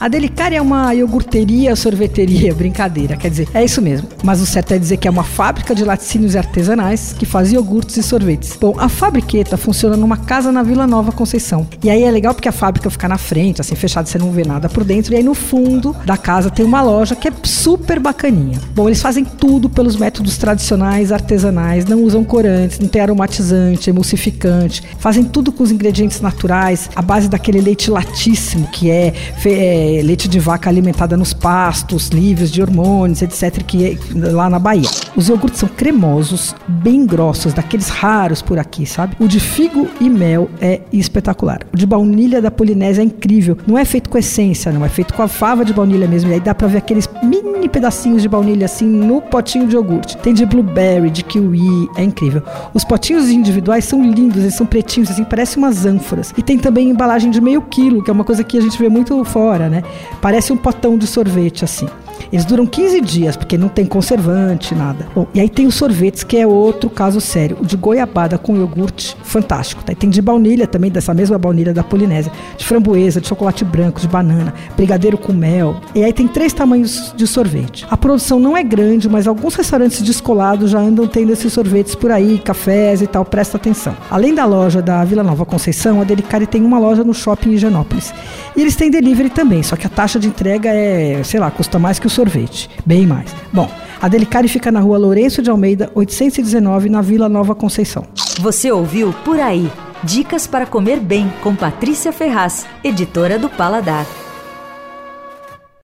A Delicária é uma iogurteria, sorveteria, brincadeira, quer dizer, é isso mesmo. Mas o certo é dizer que é uma fábrica de laticínios artesanais que faz iogurtes e sorvetes. Bom, a fabriqueta funciona numa casa na Vila Nova Conceição. E aí é legal porque a fábrica fica na frente, assim, fechada, você não vê nada por dentro. E aí no fundo da casa tem uma loja que é super bacaninha. Bom, eles fazem tudo pelos métodos tradicionais, artesanais, não usam corantes, não tem aromatizante, emulsificante, fazem tudo com os ingredientes naturais, a base daquele leite latíssimo que é, é leite de vaca alimentada nos pastos, livres de hormônios, etc., que é lá na Bahia. Os iogurtes são cremosos, bem grossos, daqueles raros por aqui, sabe? O de figo e mel é espetacular. O de baunilha da Polinésia é incrível. Não é feito com essência, não. É feito com a fava de baunilha mesmo. E aí dá pra ver aqueles mini pedacinhos de baunilha assim no potinho de iogurte. Tem de blueberry, de kiwi, é incrível. Os potinhos individuais são lindos, eles são pretinhos, assim, parecem umas ânforas. E tem também embalagem de meio quilo, que é uma coisa que a gente vê muito fora, né? Né? Parece um potão de sorvete assim. Eles duram 15 dias, porque não tem conservante, nada. Bom, e aí tem os sorvetes, que é outro caso sério. O de goiabada com iogurte, fantástico. Tá? E tem de baunilha também, dessa mesma baunilha da Polinésia. De framboesa, de chocolate branco, de banana, brigadeiro com mel. E aí tem três tamanhos de sorvete. A produção não é grande, mas alguns restaurantes descolados já andam tendo esses sorvetes por aí, cafés e tal, presta atenção. Além da loja da Vila Nova Conceição, a Delicari tem uma loja no shopping em Higienópolis. E eles têm delivery também, só que a taxa de entrega é, sei lá, custa mais que o sorvete. Bem mais. Bom, a Delicari fica na rua Lourenço de Almeida, 819, na Vila Nova Conceição. Você ouviu Por Aí. Dicas para comer bem com Patrícia Ferraz, editora do Paladar.